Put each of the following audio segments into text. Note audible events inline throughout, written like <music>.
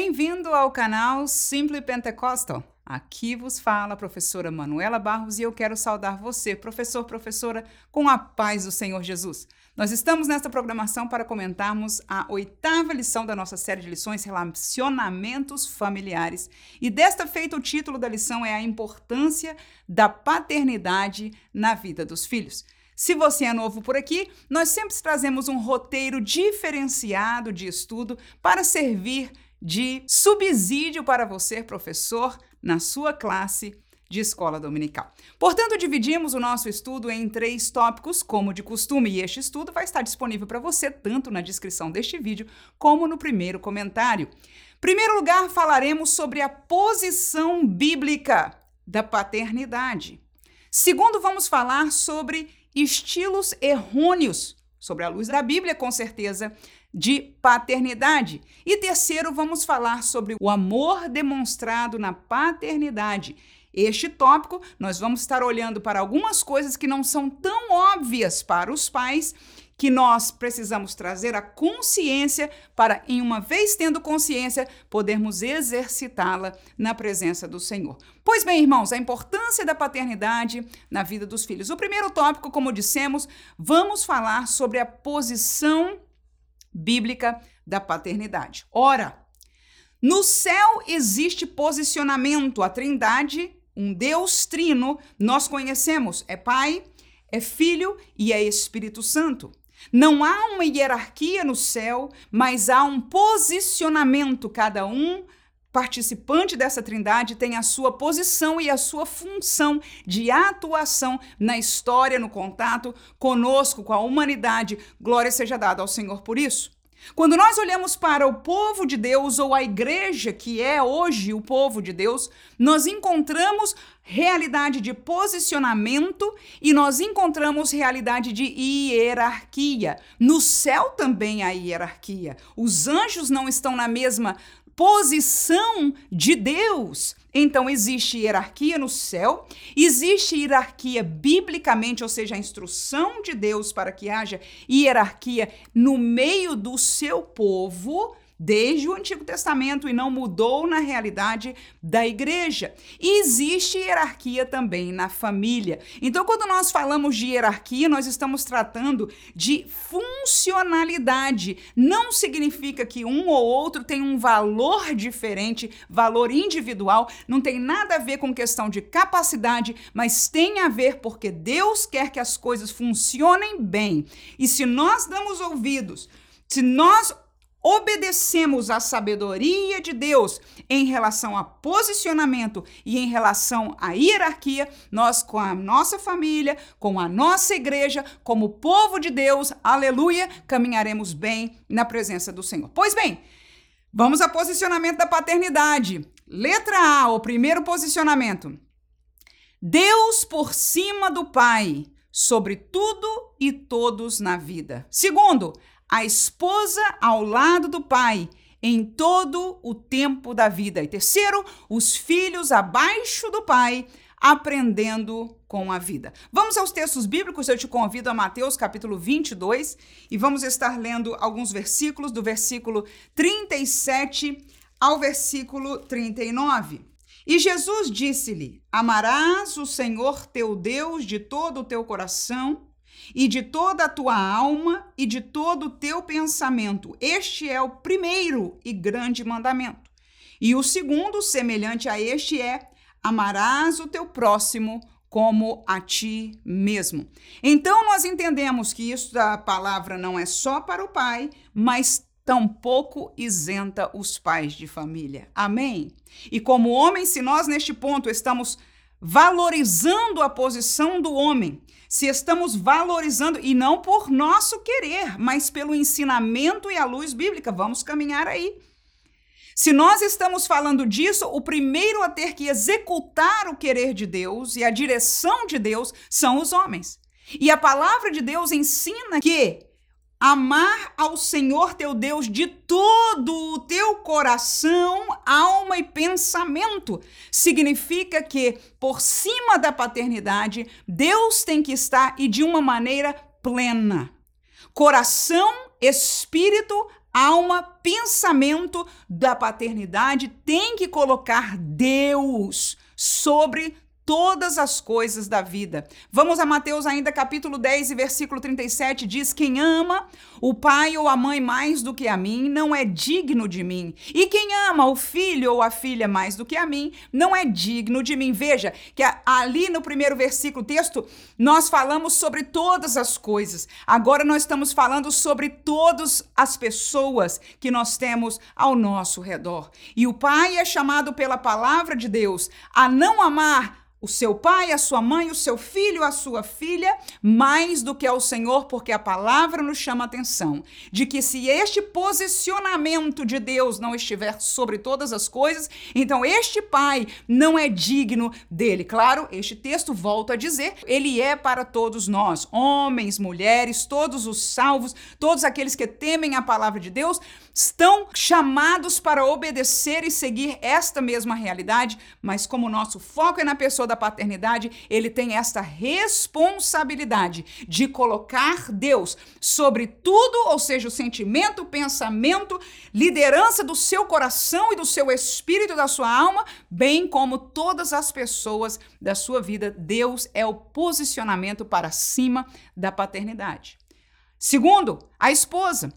Bem-vindo ao canal Simple Pentecostal. Aqui vos fala a professora Manuela Barros e eu quero saudar você, professor, professora, com a paz do Senhor Jesus. Nós estamos nesta programação para comentarmos a oitava lição da nossa série de lições Relacionamentos Familiares. E desta feita, o título da lição é A Importância da Paternidade na Vida dos Filhos. Se você é novo por aqui, nós sempre trazemos um roteiro diferenciado de estudo para servir de subsídio para você, professor, na sua classe de escola dominical. Portanto, dividimos o nosso estudo em três tópicos, como de costume, e este estudo vai estar disponível para você tanto na descrição deste vídeo como no primeiro comentário. Primeiro lugar, falaremos sobre a posição bíblica da paternidade. Segundo, vamos falar sobre estilos errôneos, sobre a luz da Bíblia, com certeza, de paternidade. E terceiro, vamos falar sobre o amor demonstrado na paternidade. Este tópico, nós vamos estar olhando para algumas coisas que não são tão óbvias para os pais, que nós precisamos trazer a consciência para, em uma vez tendo consciência, podermos exercitá-la na presença do Senhor. Pois bem, irmãos, a importância da paternidade na vida dos filhos. O primeiro tópico, como dissemos, vamos falar sobre a posição bíblica da paternidade. Ora, no céu existe posicionamento, a Trindade, um Deus trino, nós conhecemos, é Pai, é Filho e é Espírito Santo. Não há uma hierarquia no céu, mas há um posicionamento, cada um participante dessa trindade tem a sua posição e a sua função de atuação na história, no contato conosco, com a humanidade. Glória seja dada ao Senhor por isso. Quando nós olhamos para o povo de Deus ou a igreja, que é hoje o povo de Deus, nós encontramos realidade de posicionamento e nós encontramos realidade de hierarquia. No céu também há hierarquia. Os anjos não estão na mesma posição de Deus. Então, existe hierarquia no céu, existe hierarquia biblicamente, ou seja, a instrução de Deus para que haja hierarquia no meio do seu povo desde o Antigo Testamento e não mudou na realidade da igreja. E existe hierarquia também na família. Então, quando nós falamos de hierarquia, nós estamos tratando de funcionalidade. Não significa que um ou outro tem um valor diferente, valor individual, não tem nada a ver com questão de capacidade, mas tem a ver porque Deus quer que as coisas funcionem bem. E se nós damos ouvidos, se nós obedecemos à sabedoria de Deus em relação a posicionamento e em relação à hierarquia, nós, com a nossa família, com a nossa igreja, como povo de Deus, aleluia, caminharemos bem na presença do Senhor. Pois bem, vamos ao posicionamento da paternidade. Letra A, o primeiro posicionamento. Deus por cima do Pai, sobre tudo e todos na vida. Segundo, a esposa ao lado do pai em todo o tempo da vida. E terceiro, os filhos abaixo do pai, aprendendo com a vida. Vamos aos textos bíblicos, eu te convido a Mateus capítulo 22 e vamos estar lendo alguns versículos, do versículo 37 ao versículo 39. E Jesus disse-lhe: Amarás o Senhor teu Deus de todo o teu coração e de toda a tua alma e de todo o teu pensamento. Este é o primeiro e grande mandamento. E o segundo, semelhante a este, é: amarás o teu próximo como a ti mesmo. Então nós entendemos que da palavra não é só para o pai, mas tampouco isenta os pais de família. Amém? E como homem, se nós neste ponto estamos valorizando a posição do homem, se estamos valorizando, e não por nosso querer, mas pelo ensinamento e a luz bíblica, vamos caminhar aí. Se nós estamos falando disso, o primeiro a ter que executar o querer de Deus e a direção de Deus são os homens. E a palavra de Deus ensina que Amar ao Senhor teu Deus de todo o teu coração, alma e pensamento significa que, por cima da paternidade, Deus tem que estar e de uma maneira plena. Coração, espírito, alma, pensamento da paternidade tem que colocar Deus sobre todas as coisas da vida. Vamos a Mateus ainda capítulo 10 e versículo 37 diz: Quem ama o pai ou a mãe mais do que a mim não é digno de mim. E quem ama o filho ou a filha mais do que a mim não é digno de mim. Veja que ali no primeiro versículo texto nós falamos sobre todas as coisas. Agora nós estamos falando sobre todas as pessoas que nós temos ao nosso redor. E o pai é chamado pela palavra de Deus a não amar o seu pai, a sua mãe, o seu filho, a sua filha, mais do que ao Senhor, porque a palavra nos chama a atenção de que se este posicionamento de Deus não estiver sobre todas as coisas, então este pai não é digno dele. Claro, este texto volta a dizer, ele é para todos nós, homens, mulheres, todos os salvos, todos aqueles que temem a palavra de Deus, estão chamados para obedecer e seguir esta mesma realidade, mas como o nosso foco é na pessoa da paternidade, ele tem esta responsabilidade de colocar Deus sobre tudo, ou seja, o sentimento, o pensamento, liderança do seu coração e do seu espírito, da sua alma, bem como todas as pessoas da sua vida. Deus é o posicionamento para cima da paternidade. Segundo, a esposa.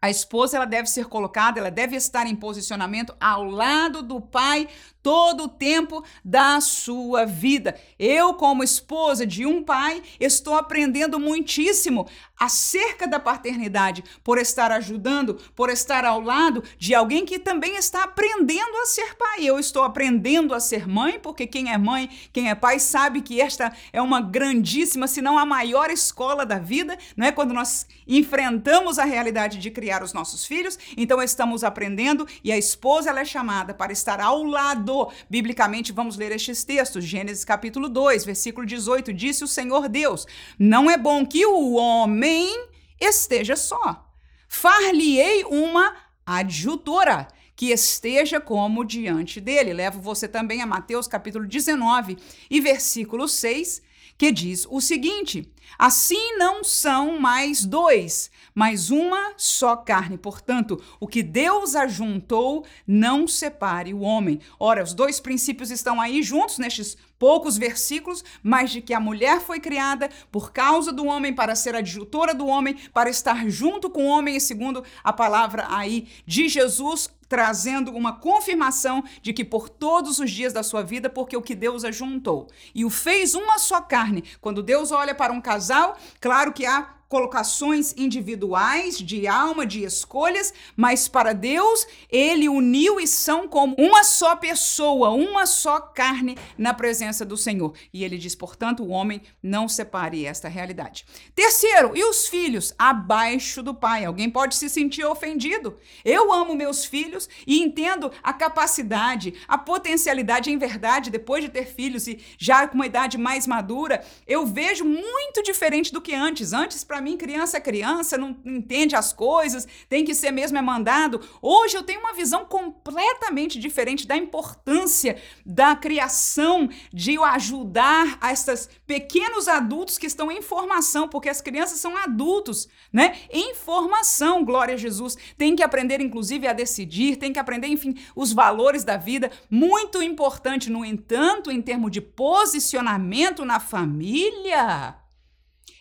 A esposa ela deve ser colocada, ela deve estar em posicionamento ao lado do pai todo o tempo da sua vida. Eu, como esposa de um pai, estou aprendendo muitíssimo acerca da paternidade por estar ajudando, por estar ao lado de alguém que também está aprendendo a ser pai. Eu estou aprendendo a ser mãe, porque quem é mãe, quem é pai, sabe que esta é uma grandíssima, se não a maior escola da vida, não é? Quando nós enfrentamos a realidade de criar os nossos filhos, então estamos aprendendo e a esposa ela é chamada para estar ao lado. Biblicamente, vamos ler estes textos. Gênesis capítulo 2, versículo 18, disse o Senhor Deus: Não é bom que o homem esteja só. Far-lhe-ei uma adjutora que esteja como diante dele. Levo você também a Mateus capítulo 19 e versículo 6, que diz o seguinte: Assim não são mais dois, mas uma só carne. Portanto, o que Deus ajuntou, não separe o homem. Ora, os dois princípios estão aí juntos nestes poucos versículos, mas de que a mulher foi criada por causa do homem, para ser adjutora do homem, para estar junto com o homem, e segundo a palavra aí de Jesus, trazendo uma confirmação de que por todos os dias da sua vida, porque o que Deus ajuntou e o fez uma só carne. Quando Deus olha para um casal, claro que há colocações individuais de alma, de escolhas, mas para Deus ele uniu e são como uma só pessoa, uma só carne na presença do Senhor. E ele diz, portanto, o homem não separe esta realidade. Terceiro, e os filhos abaixo do pai? Alguém pode se sentir ofendido. Eu amo meus filhos e entendo a capacidade, a potencialidade em verdade depois de ter filhos e já com uma idade mais madura, eu vejo muito diferente do que antes. Antes para para mim, criança é criança, não entende as coisas, tem que ser mesmo é mandado. Hoje eu tenho uma visão completamente diferente da importância da criação, de ajudar a esses pequenos adultos que estão em formação, porque as crianças são adultos, né? Em formação, glória a Jesus. Tem que aprender, inclusive, a decidir, tem que aprender, enfim, os valores da vida. Muito importante, no entanto, em termos de posicionamento na família.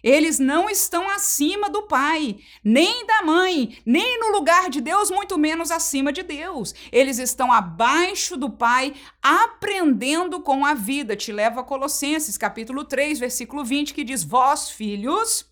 Eles não estão acima do pai, nem da mãe, nem no lugar de Deus, muito menos acima de Deus. Eles estão abaixo do pai, aprendendo com a vida. Te levo a Colossenses, capítulo 3, versículo 20, que diz: Vós, filhos,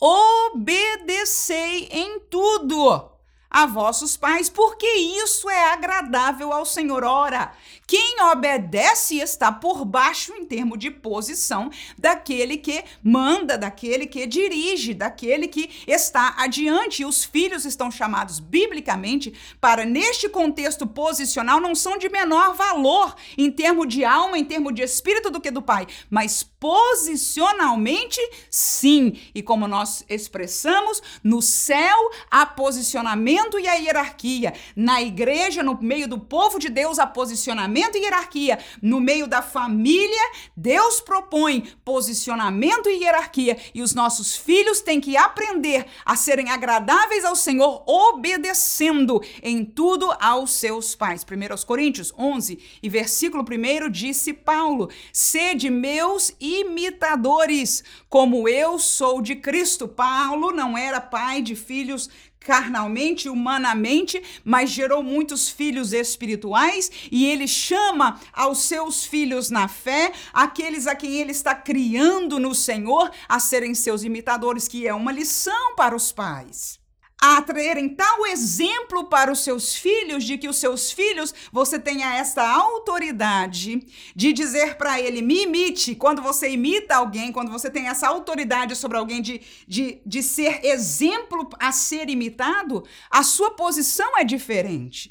obedecei em tudo a vossos pais, porque isso é agradável ao Senhor. Ora, quem obedece está por baixo em termos de posição daquele que manda, daquele que dirige, daquele que está adiante. E os filhos estão chamados biblicamente para, neste contexto posicional, não são de menor valor em termos de alma, em termos de espírito do que do pai, mas posicionalmente, sim. E como nós expressamos, no céu há posicionamento posicionamento e a hierarquia. Na igreja, no meio do povo de Deus, há posicionamento e hierarquia. No meio da família, Deus propõe posicionamento e hierarquia. E os nossos filhos têm que aprender a serem agradáveis ao Senhor, obedecendo em tudo aos seus pais. 1 Coríntios 11 e versículo 1 disse Paulo: Sede meus imitadores, como eu sou de Cristo. Paulo não era pai de filhos carnalmente, humanamente, mas gerou muitos filhos espirituais e ele chama aos seus filhos na fé, aqueles a quem ele está criando no Senhor, a serem seus imitadores, que é uma lição para os pais a terem tal exemplo para os seus filhos, de que os seus filhos, você tenha essa autoridade de dizer para ele, me imite. Quando você imita alguém, quando você tem essa autoridade sobre alguém de, de, de ser exemplo a ser imitado, a sua posição é diferente.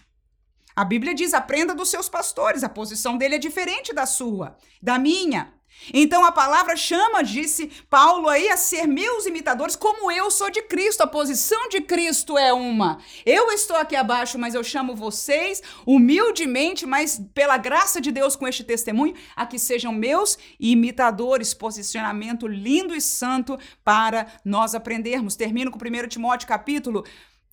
A Bíblia diz: aprenda dos seus pastores, a posição dele é diferente da sua, da minha. Então a palavra chama, disse Paulo aí, a ser meus imitadores, como eu sou de Cristo. A posição de Cristo é uma. Eu estou aqui abaixo, mas eu chamo vocês humildemente, mas pela graça de Deus com este testemunho, a que sejam meus imitadores. Posicionamento lindo e santo para nós aprendermos. Termino com 1 Timóteo capítulo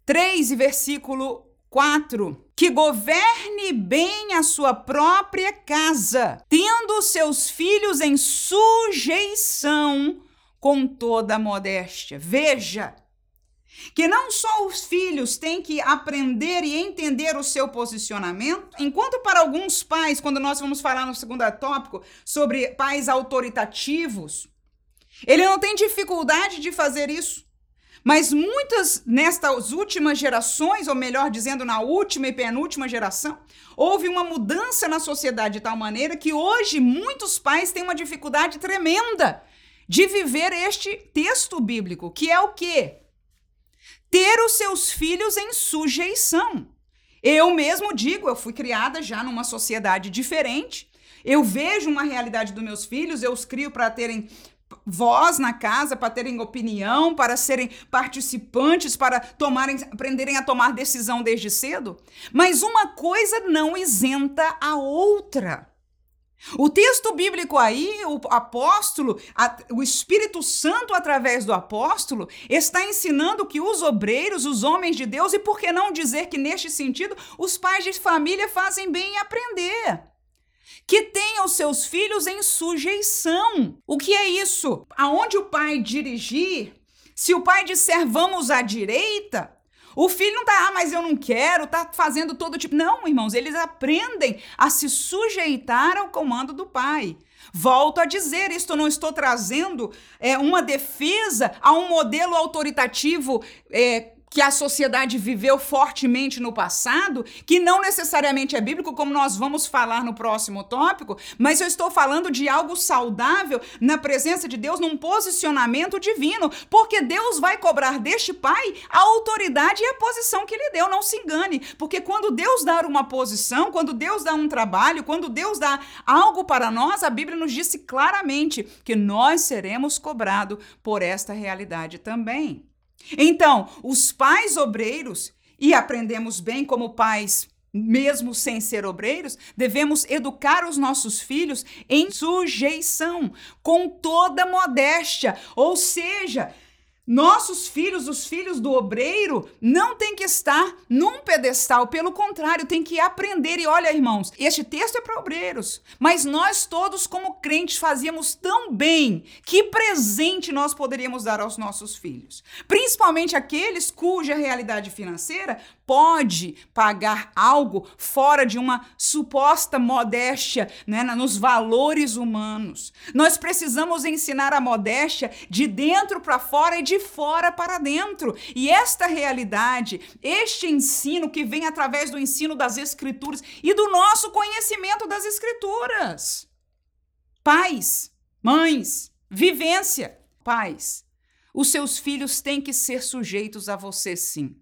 3 e versículo 4. Que governe bem a sua própria casa, tendo seus filhos em sujeição com toda modéstia. Veja que não só os filhos têm que aprender e entender o seu posicionamento, enquanto para alguns pais, quando nós vamos falar no segundo tópico sobre pais autoritativos, ele não tem dificuldade de fazer isso. Mas muitas nestas últimas gerações, ou melhor dizendo, na última e penúltima geração, houve uma mudança na sociedade de tal maneira que hoje muitos pais têm uma dificuldade tremenda de viver este texto bíblico, que é o quê? Ter os seus filhos em sujeição. Eu mesmo digo, eu fui criada já numa sociedade diferente. Eu vejo uma realidade dos meus filhos, eu os crio para terem voz na casa, para terem opinião, para serem participantes, para tomarem, aprenderem a tomar decisão desde cedo. Mas uma coisa não isenta a outra. O texto bíblico aí, o apóstolo, a, o Espírito Santo, através do apóstolo, está ensinando que os obreiros, os homens de Deus, e por que não dizer que, neste sentido, os pais de família fazem bem em aprender que tenham seus filhos em sujeição. O que é isso? Aonde o pai dirigir, se o pai disser vamos à direita, o filho não tá, ah, mas eu não quero, tá fazendo todo tipo. Não, irmãos, eles aprendem a se sujeitar ao comando do pai. Volto a dizer, isto não estou trazendo é, uma defesa a um modelo autoritativo é, que a sociedade viveu fortemente no passado, que não necessariamente é bíblico, como nós vamos falar no próximo tópico, mas eu estou falando de algo saudável na presença de Deus, num posicionamento divino, porque Deus vai cobrar deste pai a autoridade e a posição que lhe deu, não se engane, porque quando Deus dá uma posição, quando Deus dá um trabalho, quando Deus dá algo para nós, a Bíblia nos disse claramente que nós seremos cobrados por esta realidade também. Então, os pais obreiros, e aprendemos bem como pais mesmo sem ser obreiros, devemos educar os nossos filhos em sujeição, com toda modéstia, ou seja, nossos filhos, os filhos do obreiro, não tem que estar num pedestal, pelo contrário, tem que aprender. E olha, irmãos, este texto é para obreiros, mas nós todos, como crentes, fazíamos tão bem. Que presente nós poderíamos dar aos nossos filhos? Principalmente aqueles cuja realidade financeira pode pagar algo fora de uma suposta modéstia né, nos valores humanos. Nós precisamos ensinar a modéstia de dentro para fora e de fora para dentro. E esta realidade, este ensino que vem através do ensino das Escrituras e do nosso conhecimento das Escrituras. Pais, mães, vivência. Pais, os seus filhos têm que ser sujeitos a você sim.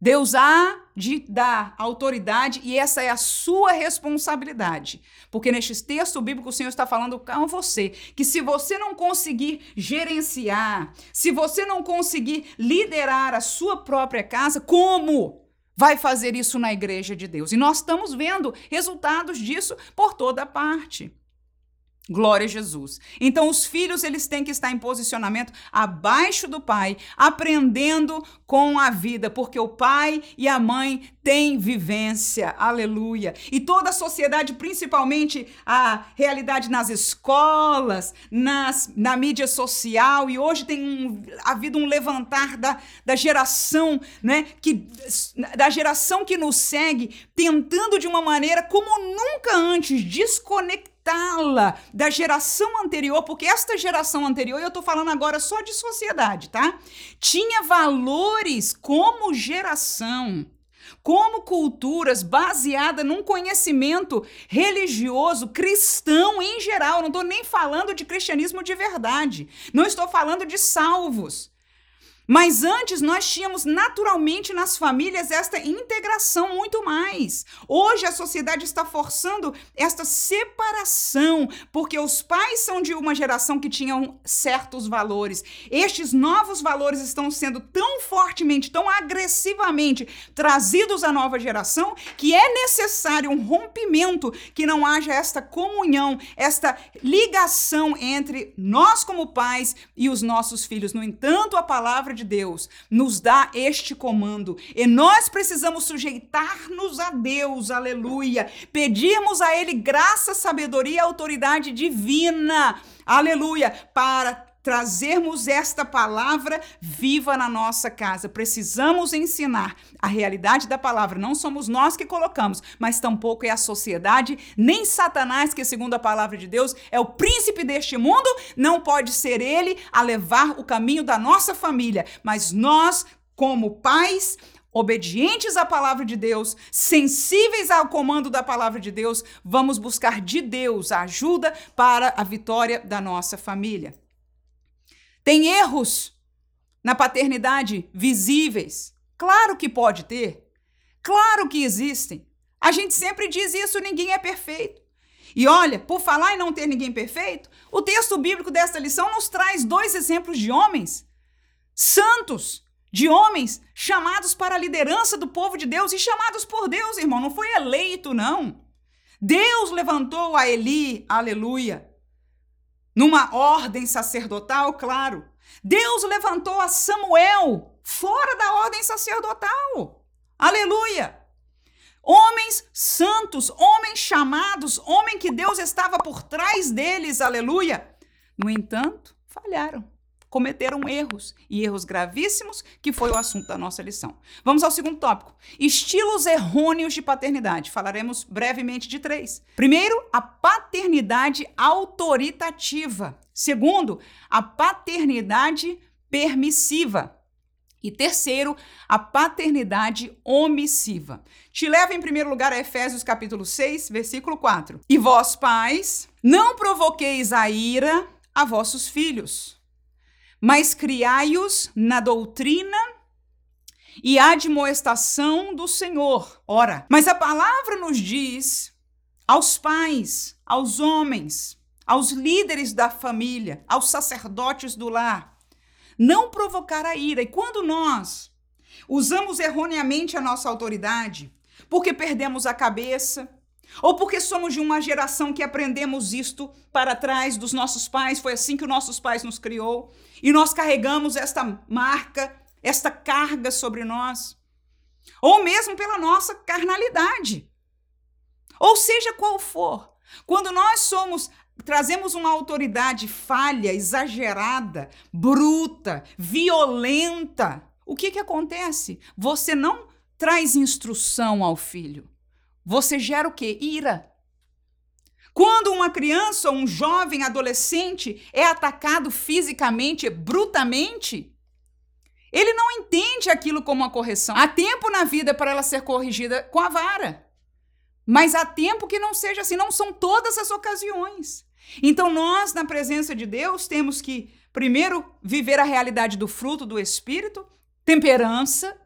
Deus há de dar autoridade e essa é a sua responsabilidade. Porque neste texto bíblico o Senhor está falando com você que se você não conseguir gerenciar, se você não conseguir liderar a sua própria casa, como vai fazer isso na igreja de Deus? E nós estamos vendo resultados disso por toda parte. Glória a Jesus. Então os filhos eles têm que estar em posicionamento abaixo do pai, aprendendo com a vida, porque o pai e a mãe têm vivência. Aleluia. E toda a sociedade, principalmente a realidade nas escolas, nas, na mídia social, e hoje tem um, havido um levantar da, da geração, né, que da geração que nos segue, tentando de uma maneira como nunca antes desconectar la da geração anterior, porque esta geração anterior, eu tô falando agora só de sociedade, tá? Tinha valores como geração, como culturas baseada num conhecimento religioso cristão em geral. não estou nem falando de cristianismo de verdade. Não estou falando de salvos. Mas antes nós tínhamos naturalmente nas famílias esta integração muito mais. Hoje a sociedade está forçando esta separação, porque os pais são de uma geração que tinham certos valores. Estes novos valores estão sendo tão fortemente, tão agressivamente trazidos à nova geração que é necessário um rompimento, que não haja esta comunhão, esta ligação entre nós como pais e os nossos filhos. No entanto, a palavra de Deus nos dá este comando. E nós precisamos sujeitar-nos a Deus, aleluia, pedirmos a Ele graça, sabedoria e autoridade divina, aleluia, para trazermos esta palavra viva na nossa casa. Precisamos ensinar a realidade da palavra. Não somos nós que colocamos, mas tampouco é a sociedade, nem Satanás, que segundo a palavra de Deus é o príncipe deste mundo, não pode ser ele a levar o caminho da nossa família, mas nós como pais, obedientes à palavra de Deus, sensíveis ao comando da palavra de Deus, vamos buscar de Deus a ajuda para a vitória da nossa família. Tem erros na paternidade visíveis? Claro que pode ter. Claro que existem. A gente sempre diz isso, ninguém é perfeito. E olha, por falar em não ter ninguém perfeito, o texto bíblico desta lição nos traz dois exemplos de homens santos, de homens chamados para a liderança do povo de Deus e chamados por Deus, irmão, não foi eleito, não. Deus levantou a Eli, aleluia, numa ordem sacerdotal, claro. Deus levantou a Samuel fora da ordem sacerdotal. Aleluia! Homens santos, homens chamados, homem que Deus estava por trás deles, aleluia. No entanto, falharam cometeram erros e erros gravíssimos, que foi o assunto da nossa lição. Vamos ao segundo tópico: estilos errôneos de paternidade. Falaremos brevemente de três. Primeiro, a paternidade autoritativa. Segundo, a paternidade permissiva. E terceiro, a paternidade omissiva. Te leva em primeiro lugar a Efésios capítulo 6, versículo 4. E vós, pais, não provoqueis a ira a vossos filhos, mas criai-os na doutrina e admoestação do Senhor. Ora, mas a palavra nos diz aos pais, aos homens, aos líderes da família, aos sacerdotes do lar, não provocar a ira. E quando nós usamos erroneamente a nossa autoridade, porque perdemos a cabeça, ou porque somos de uma geração que aprendemos isto para trás dos nossos pais, foi assim que os nossos pais nos criou, e nós carregamos esta marca, esta carga sobre nós. Ou mesmo pela nossa carnalidade. Ou seja qual for, quando nós somos trazemos uma autoridade falha, exagerada, bruta, violenta, o que que acontece? Você não traz instrução ao filho. Você gera o quê? Ira. Quando uma criança ou um jovem adolescente é atacado fisicamente, brutamente, ele não entende aquilo como uma correção. Há tempo na vida para ela ser corrigida com a vara. Mas há tempo que não seja assim, não são todas as ocasiões. Então, nós, na presença de Deus, temos que, primeiro, viver a realidade do fruto do Espírito, temperança,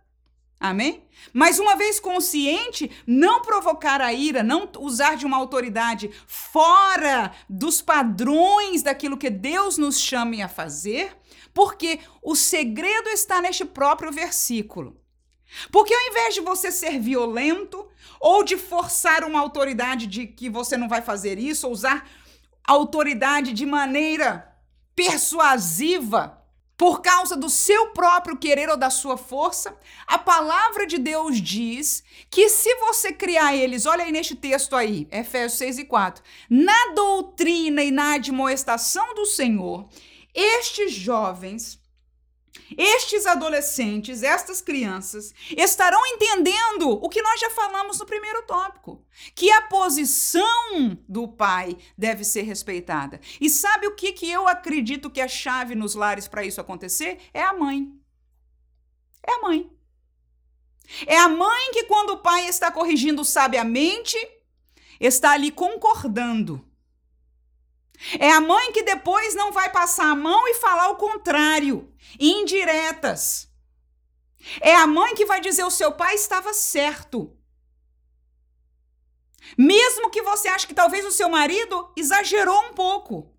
Amém? Mas uma vez consciente, não provocar a ira, não usar de uma autoridade fora dos padrões daquilo que Deus nos chame a fazer, porque o segredo está neste próprio versículo. Porque ao invés de você ser violento ou de forçar uma autoridade de que você não vai fazer isso, ou usar autoridade de maneira persuasiva, por causa do seu próprio querer ou da sua força, a palavra de Deus diz que se você criar eles, olha aí neste texto aí, Efésios 6 e 4, na doutrina e na admoestação do Senhor, estes jovens estes adolescentes, estas crianças, estarão entendendo o que nós já falamos no primeiro tópico: que a posição do pai deve ser respeitada. E sabe o que, que eu acredito que é a chave nos lares para isso acontecer? É a mãe. É a mãe. É a mãe que, quando o pai está corrigindo sabiamente, está ali concordando. É a mãe que depois não vai passar a mão e falar o contrário indiretas. É a mãe que vai dizer: o seu pai estava certo. Mesmo que você ache que talvez o seu marido exagerou um pouco.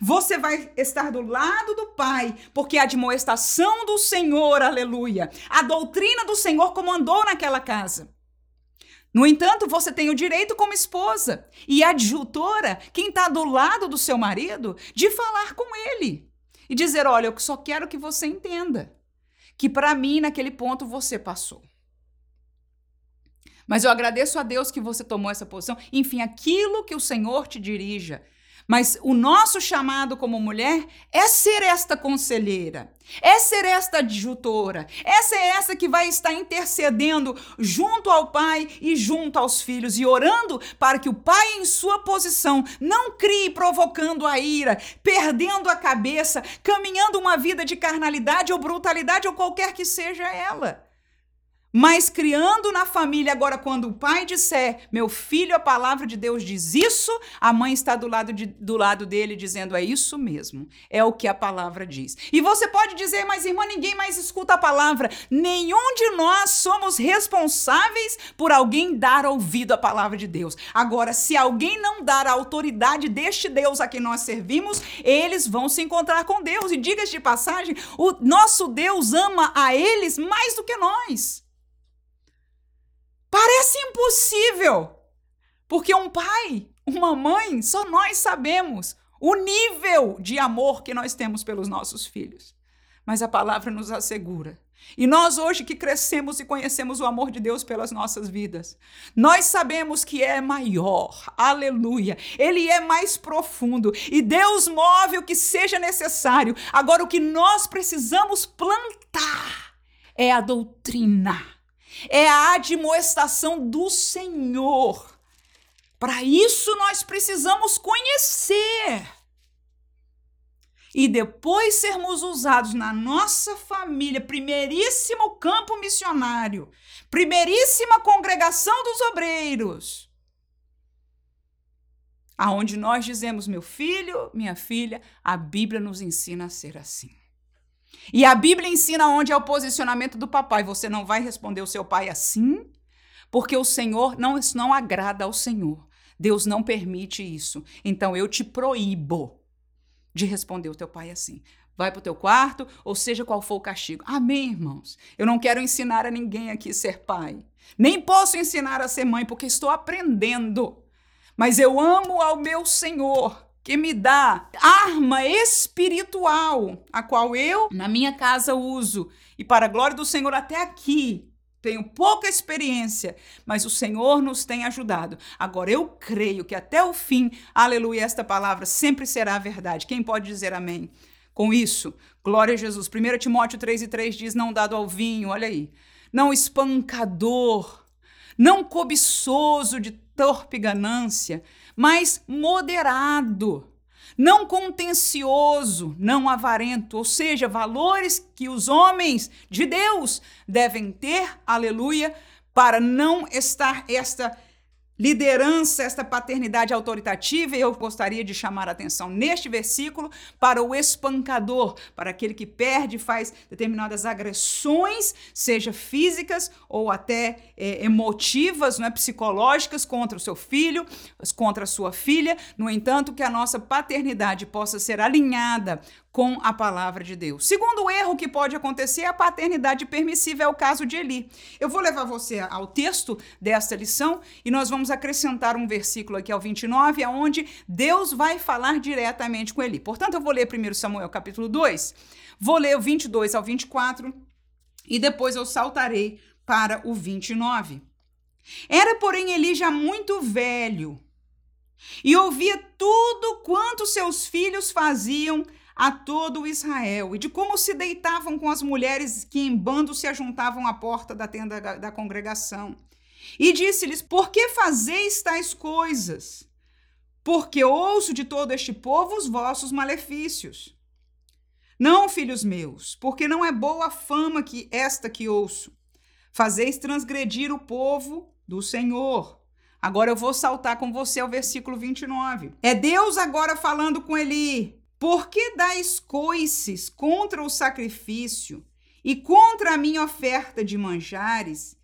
Você vai estar do lado do Pai, porque a admoestação do Senhor, aleluia, a doutrina do Senhor comandou naquela casa. No entanto, você tem o direito, como esposa e adjutora, quem está do lado do seu marido, de falar com ele e dizer: olha, eu só quero que você entenda que para mim, naquele ponto, você passou. Mas eu agradeço a Deus que você tomou essa posição. Enfim, aquilo que o Senhor te dirija, mas o nosso chamado como mulher é ser esta conselheira, é ser esta adjutora, essa é essa que vai estar intercedendo junto ao pai e junto aos filhos e orando para que o pai, em sua posição, não crie provocando a ira, perdendo a cabeça, caminhando uma vida de carnalidade ou brutalidade ou qualquer que seja ela. Mas criando na família, agora, quando o pai disser, meu filho, a palavra de Deus diz isso, a mãe está do lado, de, do lado dele dizendo, é isso mesmo, é o que a palavra diz. E você pode dizer, mas irmã, ninguém mais escuta a palavra. Nenhum de nós somos responsáveis por alguém dar ouvido à palavra de Deus. Agora, se alguém não dar a autoridade deste Deus a quem nós servimos, eles vão se encontrar com Deus. E diga de passagem, o nosso Deus ama a eles mais do que nós. Impossível, porque um pai, uma mãe, só nós sabemos o nível de amor que nós temos pelos nossos filhos. Mas a palavra nos assegura. E nós, hoje que crescemos e conhecemos o amor de Deus pelas nossas vidas, nós sabemos que é maior, aleluia, ele é mais profundo e Deus move o que seja necessário. Agora, o que nós precisamos plantar é a doutrina é a admoestação do Senhor. Para isso nós precisamos conhecer. E depois sermos usados na nossa família, primeiríssimo campo missionário, primeiríssima congregação dos obreiros, aonde nós dizemos, meu filho, minha filha, a Bíblia nos ensina a ser assim. E a Bíblia ensina onde é o posicionamento do papai. Você não vai responder o seu pai assim, porque o Senhor não isso não agrada ao Senhor. Deus não permite isso. Então eu te proíbo de responder o teu pai assim. Vai para o teu quarto, ou seja qual for o castigo. Amém, irmãos? Eu não quero ensinar a ninguém aqui ser pai. Nem posso ensinar a ser mãe, porque estou aprendendo. Mas eu amo ao meu Senhor que me dá arma espiritual, a qual eu, na minha casa, uso. E para a glória do Senhor, até aqui, tenho pouca experiência, mas o Senhor nos tem ajudado. Agora eu creio que até o fim, aleluia, esta palavra sempre será verdade. Quem pode dizer amém? Com isso, glória a Jesus. 1 Timóteo 3 e 3 diz: Não dado ao vinho, olha aí, não espancador, não cobiçoso de torpe ganância, mas moderado, não contencioso, não avarento, ou seja, valores que os homens de Deus devem ter, aleluia, para não estar esta liderança, esta paternidade autoritativa, e eu gostaria de chamar a atenção neste versículo para o espancador, para aquele que perde, faz determinadas agressões, seja físicas ou até é, emotivas, não é, psicológicas contra o seu filho, contra a sua filha. No entanto, que a nossa paternidade possa ser alinhada com a palavra de Deus. Segundo erro que pode acontecer é a paternidade permissiva, é o caso de Eli. Eu vou levar você ao texto desta lição e nós vamos acrescentar um versículo aqui ao 29, aonde Deus vai falar diretamente com Eli. Portanto, eu vou ler 1 Samuel capítulo 2, vou ler o 22 ao 24 e depois eu saltarei para o 29. Era, porém, Eli já muito velho e ouvia tudo quanto seus filhos faziam a todo Israel e de como se deitavam com as mulheres que em bando se ajuntavam à porta da tenda da congregação. E disse-lhes: Por que fazeis tais coisas? Porque ouço de todo este povo os vossos malefícios. Não, filhos meus, porque não é boa a fama que esta que ouço. Fazeis transgredir o povo do Senhor. Agora eu vou saltar com você ao versículo 29. É Deus agora falando com Eli. Por que dais coices contra o sacrifício e contra a minha oferta de manjares,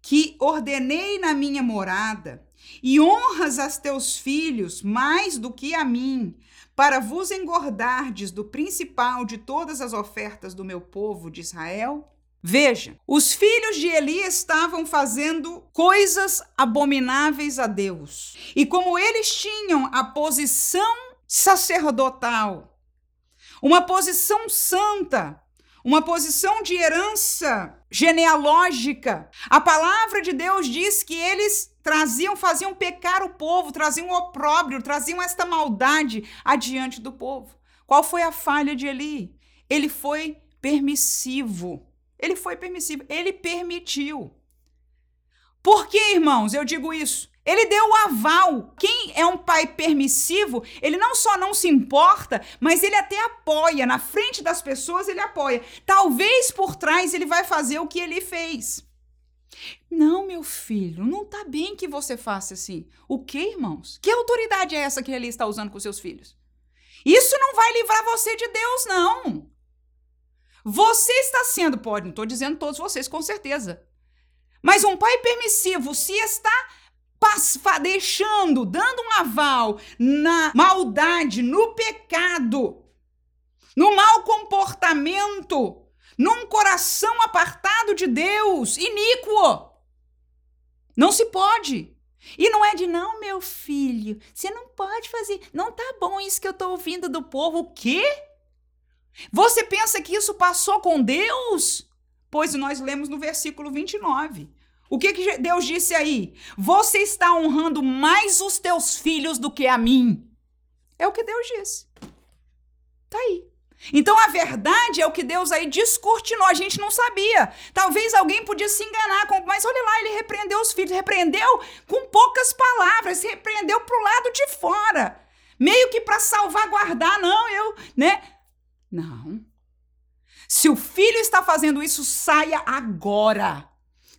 que ordenei na minha morada, e honras a teus filhos mais do que a mim, para vos engordardes do principal de todas as ofertas do meu povo de Israel? Veja, os filhos de Eli estavam fazendo coisas abomináveis a Deus. E como eles tinham a posição sacerdotal, uma posição santa, uma posição de herança genealógica. A palavra de Deus diz que eles traziam, faziam pecar o povo, traziam opróbrio, traziam esta maldade adiante do povo. Qual foi a falha de Eli? Ele foi permissivo. Ele foi permissivo, ele permitiu. Por que, irmãos, eu digo isso? Ele deu o aval. Quem é um pai permissivo, ele não só não se importa, mas ele até apoia. Na frente das pessoas, ele apoia. Talvez por trás ele vai fazer o que ele fez. Não, meu filho, não tá bem que você faça assim. O que, irmãos? Que autoridade é essa que ele está usando com seus filhos? Isso não vai livrar você de Deus, não. Você está sendo, pode, não estou dizendo todos vocês, com certeza. Mas um pai permissivo, se está deixando, dando um aval na maldade, no pecado, no mau comportamento, num coração apartado de Deus, iníquo. Não se pode. E não é de não, meu filho, você não pode fazer. Não tá bom isso que eu tô ouvindo do povo. O quê? Você pensa que isso passou com Deus? Pois nós lemos no versículo 29. O que, que Deus disse aí? Você está honrando mais os teus filhos do que a mim. É o que Deus disse. Tá aí. Então a verdade é o que Deus aí descortinou, a gente não sabia. Talvez alguém podia se enganar, com, mas olha lá, ele repreendeu os filhos, repreendeu com poucas palavras, repreendeu para o lado de fora. Meio que para salvaguardar, não, eu, né? Não. Se o filho está fazendo isso, saia agora.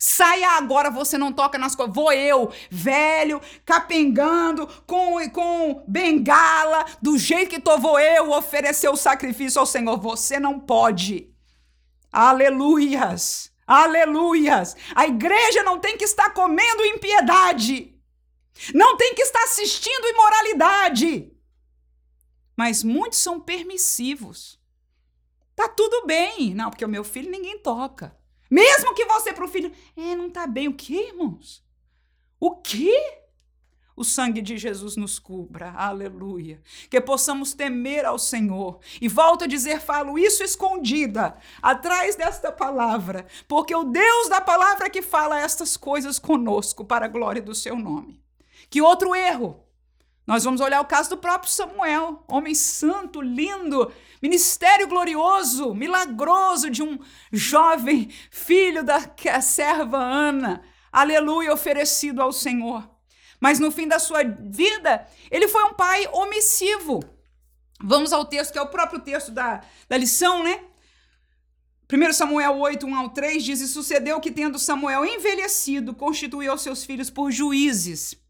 Saia agora, você não toca nas coisas. Vou eu, velho, capengando, com, com bengala, do jeito que tô, vou eu oferecer o sacrifício ao Senhor. Você não pode. Aleluias. Aleluias. A igreja não tem que estar comendo impiedade. Não tem que estar assistindo imoralidade. Mas muitos são permissivos. Tá tudo bem. Não, porque o meu filho ninguém toca. Mesmo que você para o filho, é, não tá bem. O que, irmãos? O que? O sangue de Jesus nos cubra, aleluia. Que possamos temer ao Senhor. E volto a dizer, falo isso escondida, atrás desta palavra, porque o Deus da palavra é que fala estas coisas conosco, para a glória do seu nome. Que outro erro? Nós vamos olhar o caso do próprio Samuel, homem santo, lindo, ministério glorioso, milagroso de um jovem filho da serva Ana. Aleluia, oferecido ao Senhor. Mas no fim da sua vida, ele foi um pai omissivo. Vamos ao texto, que é o próprio texto da, da lição, né? 1 Samuel 8, 1 ao 3 diz: E sucedeu que, tendo Samuel envelhecido, constituiu seus filhos por juízes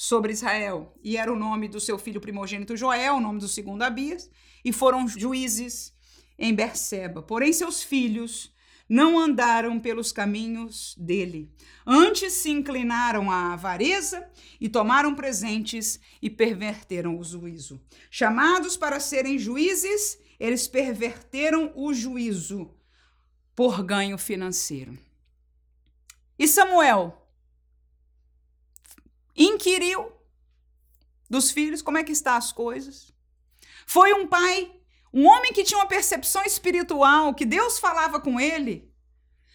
sobre Israel. E era o nome do seu filho primogênito Joel, o nome do segundo Abias, e foram juízes em Berseba. Porém, seus filhos não andaram pelos caminhos dele. Antes se inclinaram à avareza e tomaram presentes e perverteram o juízo. Chamados para serem juízes, eles perverteram o juízo por ganho financeiro. E Samuel inquiriu dos filhos como é que está as coisas. Foi um pai, um homem que tinha uma percepção espiritual, que Deus falava com ele.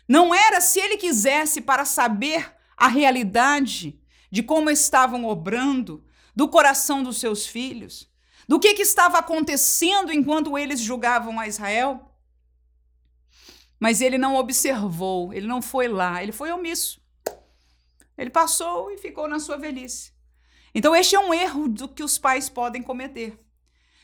Não era se ele quisesse para saber a realidade de como estavam obrando do coração dos seus filhos, do que, que estava acontecendo enquanto eles julgavam a Israel. Mas ele não observou, ele não foi lá, ele foi omisso. Ele passou e ficou na sua velhice. Então, este é um erro do que os pais podem cometer,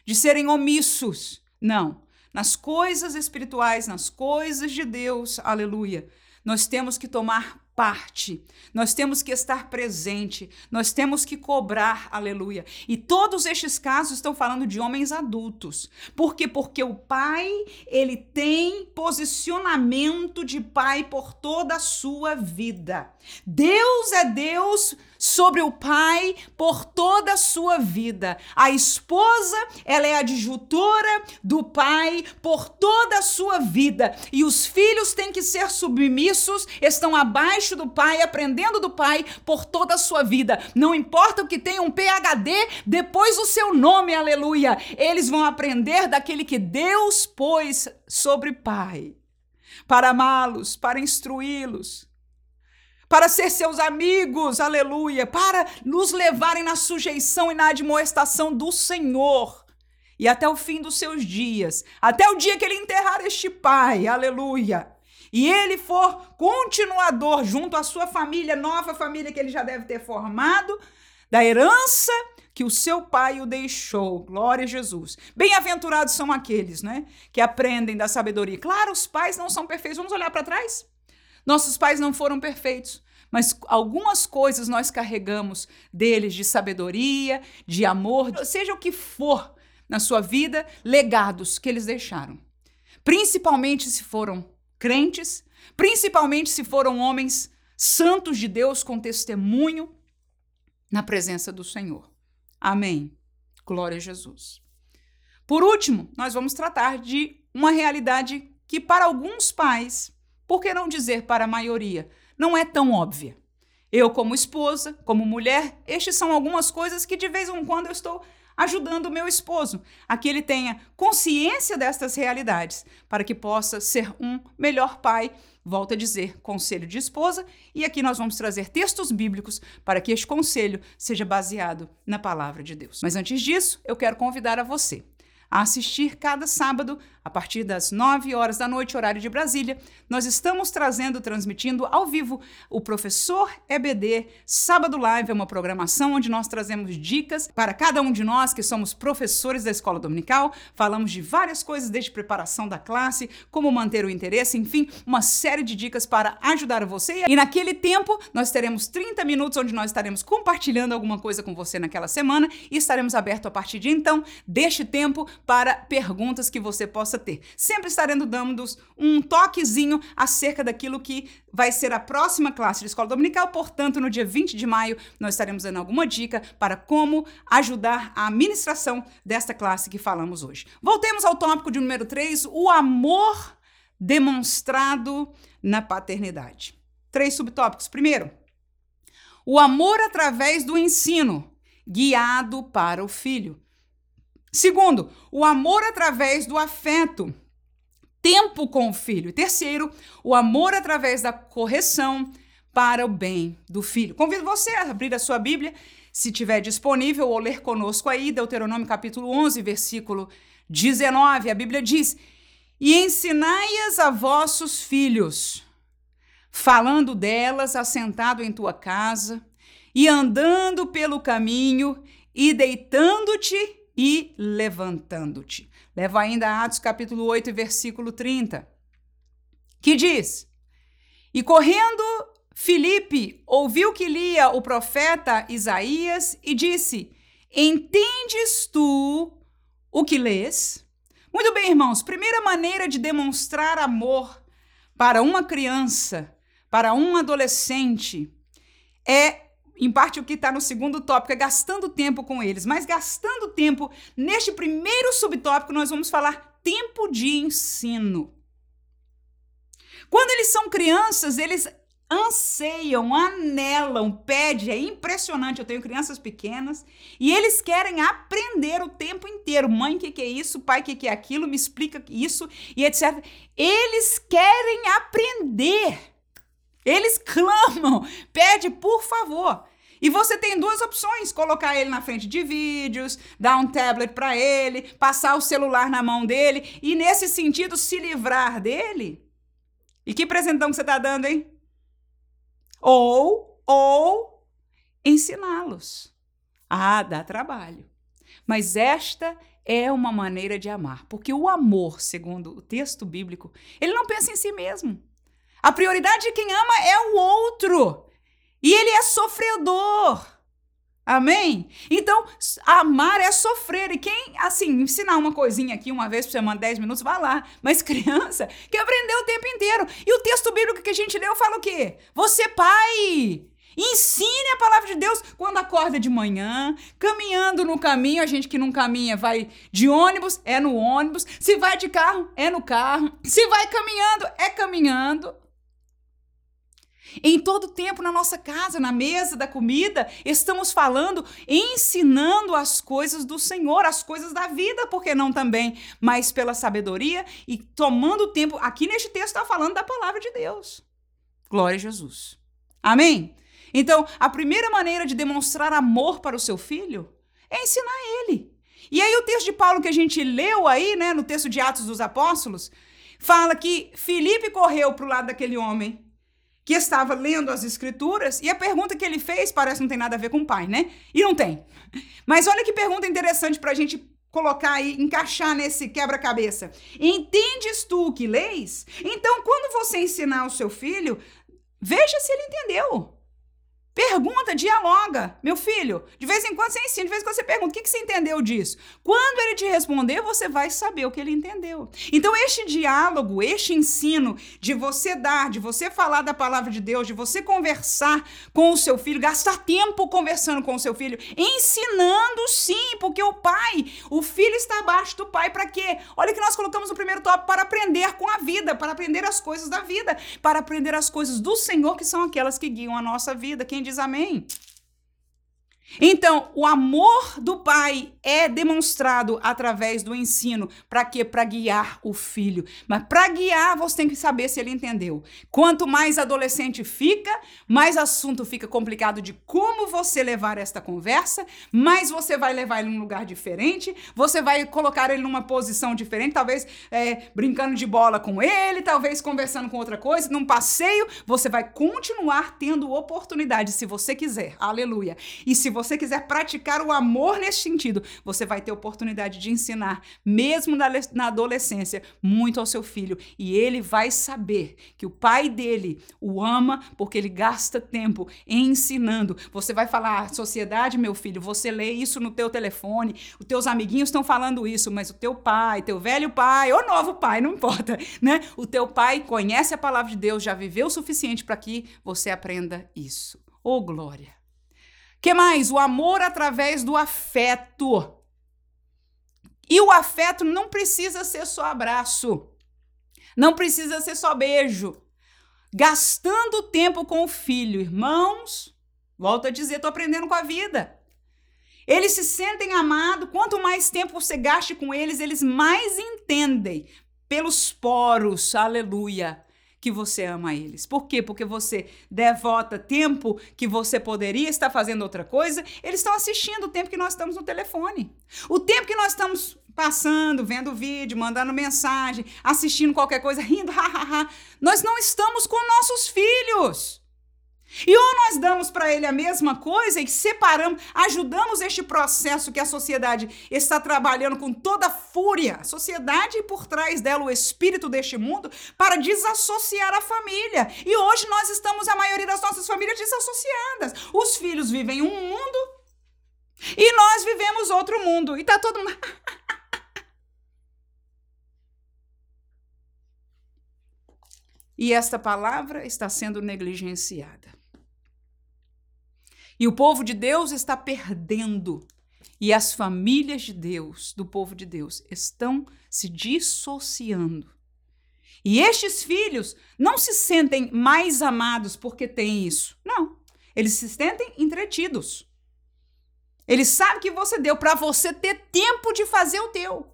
de serem omissos. Não. Nas coisas espirituais, nas coisas de Deus, aleluia, nós temos que tomar parte, nós temos que estar presente, nós temos que cobrar, aleluia. E todos estes casos estão falando de homens adultos. Por quê? Porque o pai, ele tem posicionamento de pai por toda a sua vida. Deus é Deus sobre o pai por toda a sua vida. A esposa, ela é adjutora do pai por toda a sua vida. E os filhos têm que ser submissos, estão abaixo do pai, aprendendo do pai por toda a sua vida. Não importa o que tenha um PhD depois o seu nome, aleluia. Eles vão aprender daquele que Deus pôs sobre pai. Para amá-los, para instruí-los, para ser seus amigos, aleluia, para nos levarem na sujeição e na admoestação do Senhor. E até o fim dos seus dias, até o dia que ele enterrar este pai, aleluia. E ele for continuador junto à sua família, nova família que ele já deve ter formado, da herança que o seu pai o deixou. Glória a Jesus. Bem-aventurados são aqueles, né, que aprendem da sabedoria. Claro, os pais não são perfeitos. Vamos olhar para trás? Nossos pais não foram perfeitos, mas algumas coisas nós carregamos deles de sabedoria, de amor, seja o que for na sua vida, legados que eles deixaram. Principalmente se foram crentes, principalmente se foram homens santos de Deus com testemunho na presença do Senhor. Amém. Glória a Jesus. Por último, nós vamos tratar de uma realidade que para alguns pais por que não dizer para a maioria? Não é tão óbvia. Eu, como esposa, como mulher, estes são algumas coisas que de vez em quando eu estou ajudando o meu esposo a que ele tenha consciência destas realidades, para que possa ser um melhor pai. Volto a dizer, conselho de esposa, e aqui nós vamos trazer textos bíblicos para que este conselho seja baseado na palavra de Deus. Mas antes disso, eu quero convidar a você a assistir cada sábado, a partir das 9 horas da noite, horário de Brasília. Nós estamos trazendo, transmitindo ao vivo o Professor EBD Sábado Live, é uma programação onde nós trazemos dicas para cada um de nós que somos professores da escola dominical. Falamos de várias coisas, desde preparação da classe, como manter o interesse, enfim, uma série de dicas para ajudar você. E naquele tempo, nós teremos 30 minutos onde nós estaremos compartilhando alguma coisa com você naquela semana e estaremos abertos a partir de então, deste tempo, para perguntas que você possa ter. Sempre estaremos dando um toquezinho acerca daquilo que vai ser a próxima classe de escola dominical. Portanto, no dia 20 de maio, nós estaremos dando alguma dica para como ajudar a administração desta classe que falamos hoje. Voltemos ao tópico de número 3, o amor demonstrado na paternidade. Três subtópicos. Primeiro, o amor através do ensino, guiado para o filho. Segundo, o amor através do afeto, tempo com o filho. Terceiro, o amor através da correção para o bem do filho. Convido você a abrir a sua Bíblia, se tiver disponível, ou ler conosco aí, Deuteronômio capítulo 11, versículo 19. A Bíblia diz: E ensinai-as a vossos filhos, falando delas assentado em tua casa, e andando pelo caminho, e deitando-te e levantando-te. Leva ainda a Atos capítulo 8, versículo 30, que diz: E correndo Filipe ouviu que lia o profeta Isaías e disse: Entendes tu o que lês? Muito bem, irmãos. Primeira maneira de demonstrar amor para uma criança, para um adolescente, é em parte o que está no segundo tópico, é gastando tempo com eles. Mas gastando tempo, neste primeiro subtópico, nós vamos falar tempo de ensino. Quando eles são crianças, eles anseiam, anelam, pedem, é impressionante. Eu tenho crianças pequenas e eles querem aprender o tempo inteiro. Mãe, o que, que é isso? Pai, o que, que é aquilo? Me explica isso e etc. Eles querem aprender. Eles clamam, pede por favor. E você tem duas opções: colocar ele na frente de vídeos, dar um tablet para ele, passar o celular na mão dele e, nesse sentido, se livrar dele. E que presentão que você está dando, hein? Ou, ou ensiná-los. Ah, dá trabalho. Mas esta é uma maneira de amar, porque o amor, segundo o texto bíblico, ele não pensa em si mesmo. A prioridade de quem ama é o outro. E ele é sofredor. Amém? Então, amar é sofrer. E quem, assim, ensinar uma coisinha aqui uma vez por semana, 10 minutos, vai lá. Mas <laughs> criança que aprendeu o tempo inteiro. E o texto bíblico que a gente leu fala o quê? Você, pai, Ensine a palavra de Deus quando acorda de manhã, caminhando no caminho. A gente que não caminha vai de ônibus, é no ônibus. Se vai de carro, é no carro. Se vai caminhando, é caminhando. Em todo tempo na nossa casa, na mesa da comida, estamos falando, ensinando as coisas do Senhor, as coisas da vida, porque não também, mas pela sabedoria e tomando tempo. Aqui neste texto está falando da palavra de Deus. Glória a Jesus. Amém? Então, a primeira maneira de demonstrar amor para o seu filho é ensinar ele. E aí o texto de Paulo que a gente leu aí, né, no texto de Atos dos Apóstolos, fala que Filipe correu para o lado daquele homem que estava lendo as escrituras, e a pergunta que ele fez parece não tem nada a ver com o pai, né? E não tem. Mas olha que pergunta interessante para a gente colocar aí, encaixar nesse quebra-cabeça. Entendes tu o que leis? Então, quando você ensinar o seu filho, veja se ele entendeu. Pergunta, dialoga. Meu filho, de vez em quando você ensina, de vez em quando você pergunta: o que, você entendeu disso? Quando ele te responder, você vai saber o que ele entendeu. Então, este diálogo, este ensino de você dar, de você falar da palavra de Deus, de você conversar com o seu filho, gastar tempo conversando com o seu filho, ensinando sim, porque o pai, o filho está abaixo do pai para quê? Olha que nós colocamos no primeiro tópico: para aprender com a vida, para aprender as coisas da vida, para aprender as coisas do Senhor, que são aquelas que guiam a nossa vida. Quem diz amém. Então, o amor do pai é demonstrado através do ensino. Para quê? Para guiar o filho. Mas para guiar, você tem que saber se ele entendeu. Quanto mais adolescente fica, mais assunto fica complicado de como você levar esta conversa, mais você vai levar ele num lugar diferente, você vai colocar ele numa posição diferente, talvez é, brincando de bola com ele, talvez conversando com outra coisa, num passeio. Você vai continuar tendo oportunidade, se você quiser. Aleluia. E se você quiser praticar o amor nesse sentido, você vai ter oportunidade de ensinar, mesmo na, na adolescência, muito ao seu filho. E ele vai saber que o pai dele o ama porque ele gasta tempo ensinando. Você vai falar, ah, sociedade, meu filho, você lê isso no teu telefone, os teus amiguinhos estão falando isso, mas o teu pai, teu velho pai, ou novo pai, não importa, <laughs> né? O teu pai conhece a palavra de Deus, já viveu o suficiente para que você aprenda isso. Ô oh, glória! Que mais? O amor através do afeto. E o afeto não precisa ser só abraço. Não precisa ser só beijo. Gastando tempo com o filho, irmãos, volto a dizer, estou aprendendo com a vida. Eles se sentem amados, quanto mais tempo você gaste com eles, eles mais entendem pelos poros, aleluia, que você ama eles. Por quê? Porque você devota tempo que você poderia estar fazendo outra coisa, eles estão assistindo o tempo que nós estamos no telefone. O tempo que nós estamos passando, vendo vídeo, mandando mensagem, assistindo qualquer coisa, rindo, <laughs> hahaha. nós não estamos com nossos filhos. E ou nós damos para ele a mesma coisa e separamos, ajudamos este processo que a sociedade está trabalhando com toda fúria, a sociedade e por trás dela o espírito deste mundo, para desassociar a família. E hoje nós estamos, a maioria das nossas famílias, desassociadas. Os filhos vivem um mundo e nós vivemos outro mundo. E tá todo mundo. <laughs> e esta palavra está sendo negligenciada. E o povo de Deus está perdendo. E as famílias de Deus, do povo de Deus, estão se dissociando. E estes filhos não se sentem mais amados porque têm isso. Não. Eles se sentem entretidos. Eles sabem que você deu para você ter tempo de fazer o teu.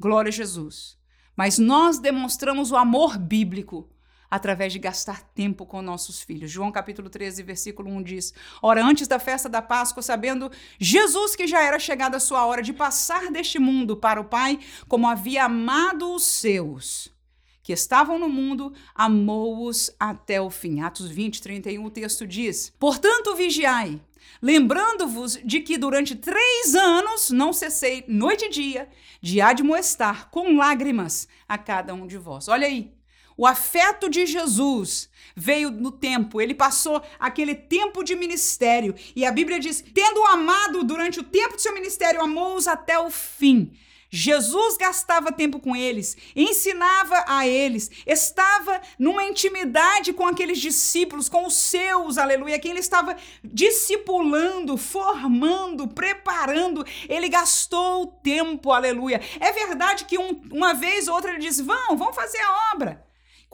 Glória a Jesus. Mas nós demonstramos o amor bíblico através de gastar tempo com nossos filhos. João capítulo 13, versículo 1 diz: Ora, antes da festa da Páscoa, sabendo Jesus que já era chegada a sua hora de passar deste mundo para o Pai, como havia amado os seus que estavam no mundo, amou-os até o fim. Atos 20, 31, o texto diz: Portanto, vigiai, lembrando-vos de que durante três anos não cessei noite e dia de admoestar com lágrimas a cada um de vós. Olha aí, o afeto de Jesus veio no tempo, ele passou aquele tempo de ministério. E a Bíblia diz: tendo amado durante o tempo de seu ministério, amou-os até o fim. Jesus gastava tempo com eles, ensinava a eles, estava numa intimidade com aqueles discípulos, com os seus, aleluia, quem ele estava discipulando, formando, preparando. Ele gastou tempo, aleluia. É verdade que um, uma vez ou outra ele disse: Vão, vão fazer a obra.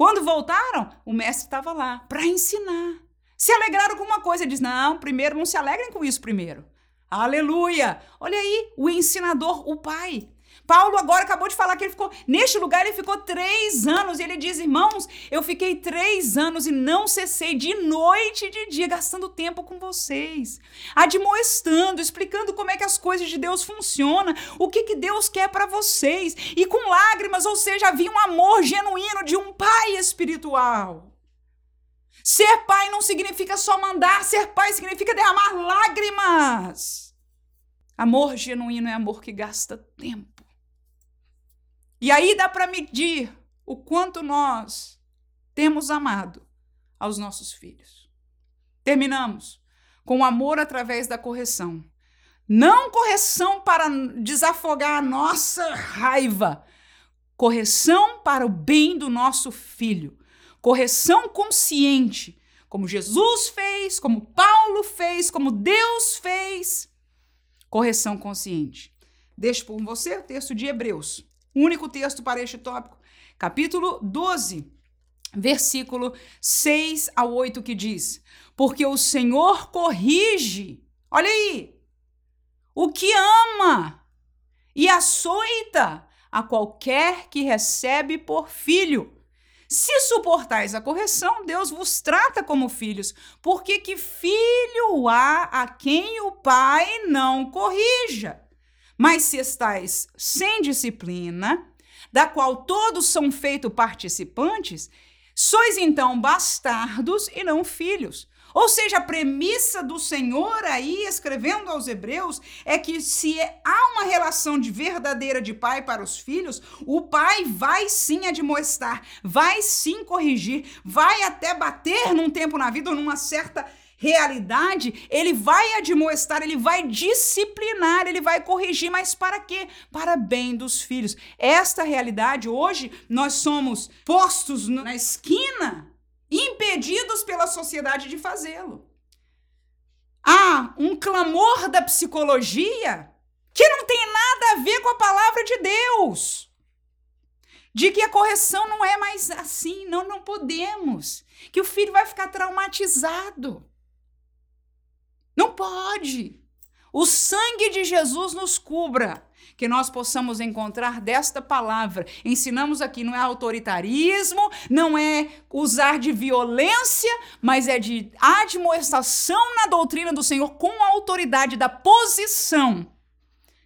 Quando voltaram, o mestre estava lá para ensinar. Se alegraram com uma coisa, ele diz: Não, primeiro não se alegrem com isso primeiro. Aleluia! Olha aí, o ensinador, o pai. Paulo agora acabou de falar que ele ficou, neste lugar ele ficou três anos. E ele diz, irmãos, eu fiquei três anos e não cessei de noite e de dia gastando tempo com vocês, admoestando, explicando como é que as coisas de Deus funcionam, o que, que Deus quer para vocês. E com lágrimas, ou seja, havia um amor genuíno de um pai espiritual. Ser pai não significa só mandar, ser pai significa derramar lágrimas. Amor genuíno é amor que gasta tempo. E aí dá para medir o quanto nós temos amado aos nossos filhos. Terminamos com o amor através da correção. Não correção para desafogar a nossa raiva, correção para o bem do nosso filho, correção consciente, como Jesus fez, como Paulo fez, como Deus fez. Correção consciente. Deixo por você o texto de Hebreus, Único texto para este tópico, capítulo 12, versículo 6 a 8, que diz: Porque o Senhor corrige, olha aí, o que ama e açoita a qualquer que recebe por filho. Se suportais a correção, Deus vos trata como filhos, porque que filho há a quem o pai não corrija? Mas se estáis sem disciplina, da qual todos são feitos participantes, sois então bastardos e não filhos. Ou seja, a premissa do Senhor aí, escrevendo aos Hebreus, é que se há uma relação de verdadeira de pai para os filhos, o pai vai sim admoestar, vai sim corrigir, vai até bater num tempo na vida ou numa certa realidade, ele vai admoestar, ele vai disciplinar, ele vai corrigir, mas para quê? Para bem dos filhos. Esta realidade, hoje, nós somos postos na esquina, impedidos pela sociedade de fazê-lo. Há um clamor da psicologia que não tem nada a ver com a palavra de Deus de que a correção não é mais assim, não, não podemos, que o filho vai ficar traumatizado. Não pode. O sangue de Jesus nos cubra, que nós possamos encontrar desta palavra. Ensinamos aqui, não é autoritarismo, não é usar de violência, mas é de admoestação na doutrina do Senhor com a autoridade da posição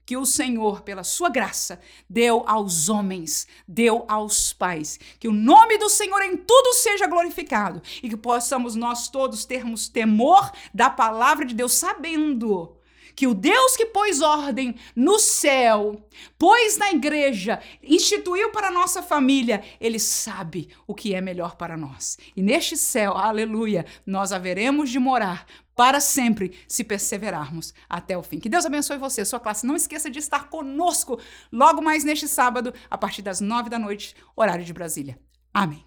que o Senhor, pela sua graça, deu aos homens, deu aos pais. Que o nome do Senhor em tudo seja glorificado e que possamos nós todos termos temor da palavra de Deus, sabendo que o Deus que pôs ordem no céu, pôs na igreja, instituiu para a nossa família, ele sabe o que é melhor para nós. E neste céu, aleluia, nós haveremos de morar para sempre, se perseverarmos até o fim. Que Deus abençoe você, sua classe. Não esqueça de estar conosco logo mais neste sábado, a partir das nove da noite, horário de Brasília. Amém.